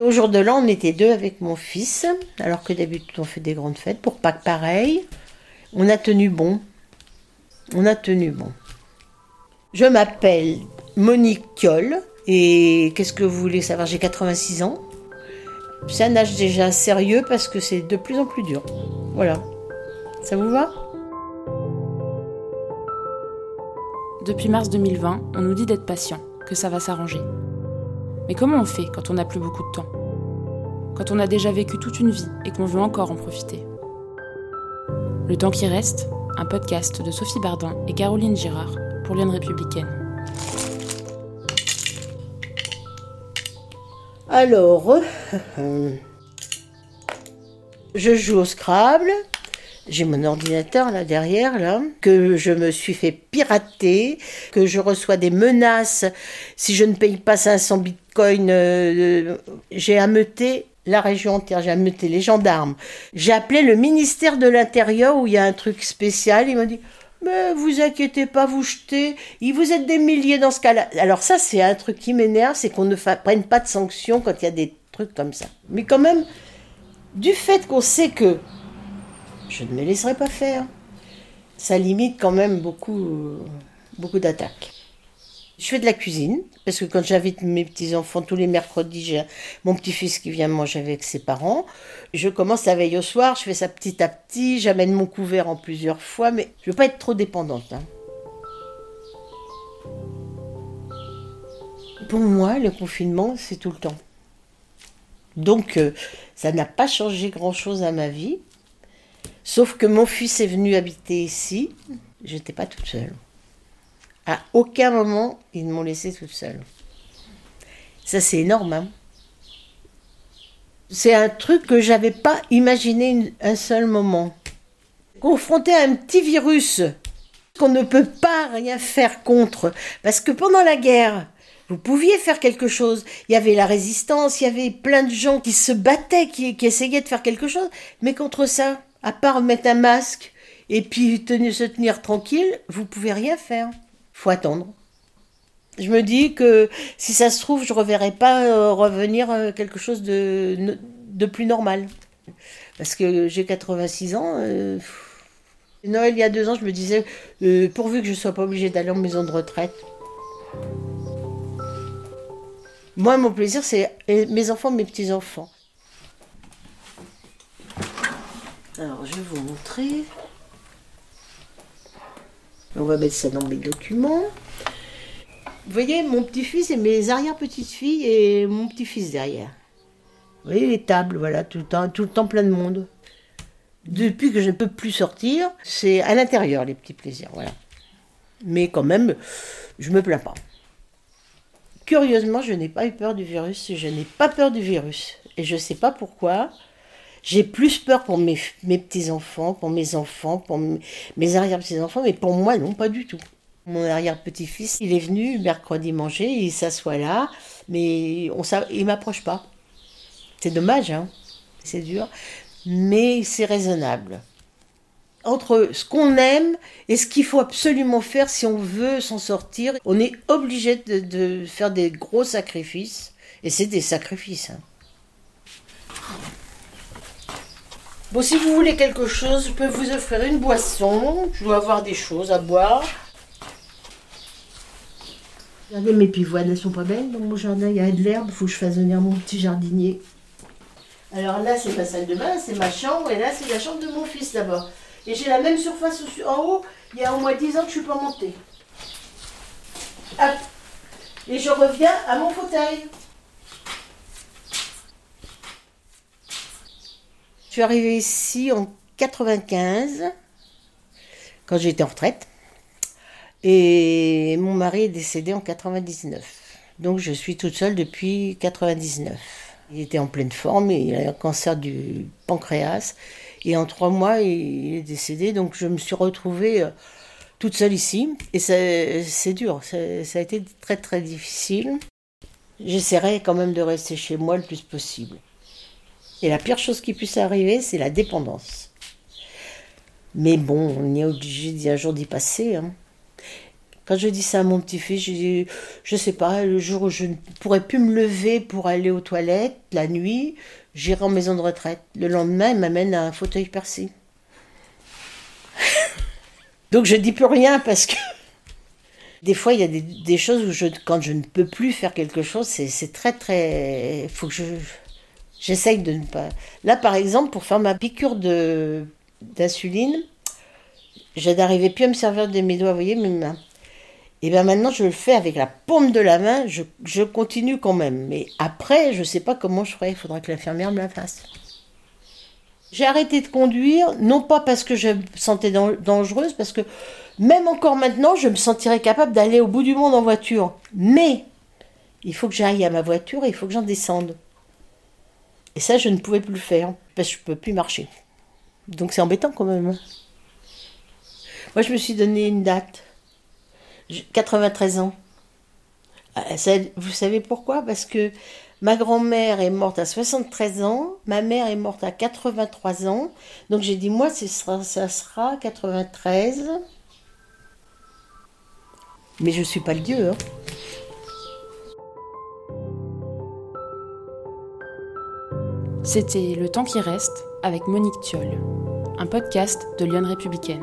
Au jour de l'an, on était deux avec mon fils, alors que d'habitude on fait des grandes fêtes. Pour Pâques, pareil. On a tenu bon. On a tenu bon. Je m'appelle Monique Kiol et qu'est-ce que vous voulez savoir? J'ai 86 ans. C'est un âge déjà sérieux parce que c'est de plus en plus dur. Voilà. Ça vous va? Depuis mars 2020, on nous dit d'être patient, que ça va s'arranger. Mais comment on fait quand on n'a plus beaucoup de temps? Quand on a déjà vécu toute une vie et qu'on veut encore en profiter? Le temps qui reste, un podcast de Sophie Bardin et Caroline Girard pour l'Union républicaine. Alors, je joue au Scrabble. J'ai mon ordinateur là derrière, là, que je me suis fait pirater, que je reçois des menaces si je ne paye pas 500 Euh, j'ai ameuté la région entière, j'ai ameuté les gendarmes. J'ai appelé le ministère de l'Intérieur où il y a un truc spécial. Ils m'ont dit mais vous inquiétez pas, vous jetez. Vous êtes des milliers dans ce cas-là. Alors ça, c'est un truc qui m'énerve, c'est qu'on ne prenne pas de sanctions quand il y a des trucs comme ça. Mais quand même, du fait qu'on sait que je ne me laisserai pas faire, ça limite quand même beaucoup, beaucoup d'attaques. Je fais de la cuisine, parce que quand j'invite mes petits-enfants tous les mercredis, j'ai mon petit-fils qui vient manger avec ses parents. Je commence la veille au soir, je fais ça petit à petit, j'amène mon couvert en plusieurs fois, mais je ne veux pas être trop dépendante. Hein. Pour moi, le confinement, c'est tout le temps. Donc, euh, ça n'a pas changé grand-chose à ma vie. Sauf que mon fils est venu habiter ici. J'étais pas toute seule. À aucun moment, ils m'ont laissé toute seule. Ça, c'est énorme. Hein. c'est un truc que j'avais pas imaginé un seul moment. Confronté à un petit virus qu'on ne peut pas rien faire contre. Parce que pendant la guerre, vous pouviez faire quelque chose. Il y avait la résistance, il y avait plein de gens qui se battaient, qui, essayaient de faire quelque chose. Mais contre ça, à part mettre un masque et puis se tenir tranquille, vous pouvez rien faire faut attendre. Je me dis que si ça se trouve, je ne reverrai pas euh, revenir euh, quelque chose de, de, plus normal. Parce que j'ai 86 ans. Euh, Noël, il y a deux ans, je me disais, pourvu que je ne sois pas obligée d'aller en maison de retraite. Moi, mon plaisir, c'est mes enfants, mes petits-enfants. Alors, je vais vous montrer. On va mettre ça dans mes documents. Vous voyez, mon petit-fils et mes arrière-petites-filles et mon petit-fils derrière. Vous voyez les tables, voilà, tout le temps, tout le temps plein de monde. Depuis que je ne peux plus sortir, c'est à l'intérieur les petits plaisirs, voilà. Mais quand même, je me plains pas. Curieusement, je n'ai pas eu peur du virus, je n'ai pas peur du virus. Et je ne sais pas pourquoi. J'ai plus peur pour mes, petits-enfants, pour mes enfants, pour mes arrière-petits-enfants, mais pour moi, non, pas du tout. Mon arrière-petit-fils, il est venu mercredi manger, il s'assoit là, mais on, il m'approche pas. C'est dommage, hein c'est dur, mais c'est raisonnable. Entre ce qu'on aime et ce qu'il faut absolument faire si on veut s'en sortir, on est obligé de, faire des gros sacrifices, et c'est des sacrifices. Hein. Bon, si vous voulez quelque chose, je peux vous offrir une boisson. Je dois avoir des choses à boire. Regardez mes pivoines, elles sont pas belles. Dans mon jardin, il y a de l'herbe. Il faut que je fasse venir mon petit jardinier. Alors là, c'est ma salle de bain, c'est ma chambre. Et là, c'est la chambre de mon fils d'abord. Et j'ai la même surface en haut. Il y a au moins 10 ans que je ne suis pas montée. Et je reviens à mon fauteuil. Suis arrivée ici en 95, quand j'étais en retraite. Et mon mari est décédé en 99. Donc je suis toute seule depuis 99. Il était en pleine forme, il a un cancer du pancréas. Et en trois mois, il est décédé. Donc je me suis retrouvée euh, toute seule ici. Et c'est dur, ça a été très très difficile. J'essaierai quand même de rester chez moi le plus possible. Et la pire chose qui puisse arriver, c'est la dépendance. Mais bon, on est obligé un jour d'y passer. Hein. Quand je dis ça à mon petit-fils, je dis, je sais pas, le jour où je ne pourrais plus me lever pour aller aux toilettes, la nuit, j'irai en maison de retraite. Le lendemain, il m'amène à un fauteuil percé. Donc je dis plus rien parce que des fois il y a des, choses où quand je ne peux plus faire quelque chose, c'est très très, faut que je j'essaye de ne pas. Là par exemple pour faire ma piqûre d'insuline, je n'arrivais plus à me servir de mes doigts, vous voyez mes mains. Et bien maintenant je le fais avec la paume de la main, je, je continue quand même. Mais après je ne sais pas comment je ferai, il faudra que l'infirmière me la fasse. J'ai arrêté de conduire, non pas parce que je me sentais dangereuse, parce que même encore maintenant, je me sentirais capable d'aller au bout du monde en voiture. Mais il faut que j'aille à ma voiture et il faut que j'en descende. Et ça, je ne pouvais plus le faire, parce que je ne peux plus marcher. Donc c'est embêtant quand même. Hein. Moi, je me suis donné une date. 93 ans. Ah, vous savez pourquoi? Parce que Ma grand-mère est morte à 73 ans, ma mère est morte à 83 ans. Donc j'ai dit, moi, ça sera 93. Mais je ne suis pas le Dieu. Hein. C'était Le temps qui reste avec Monique Thiol, un podcast de Lyon Républicaine.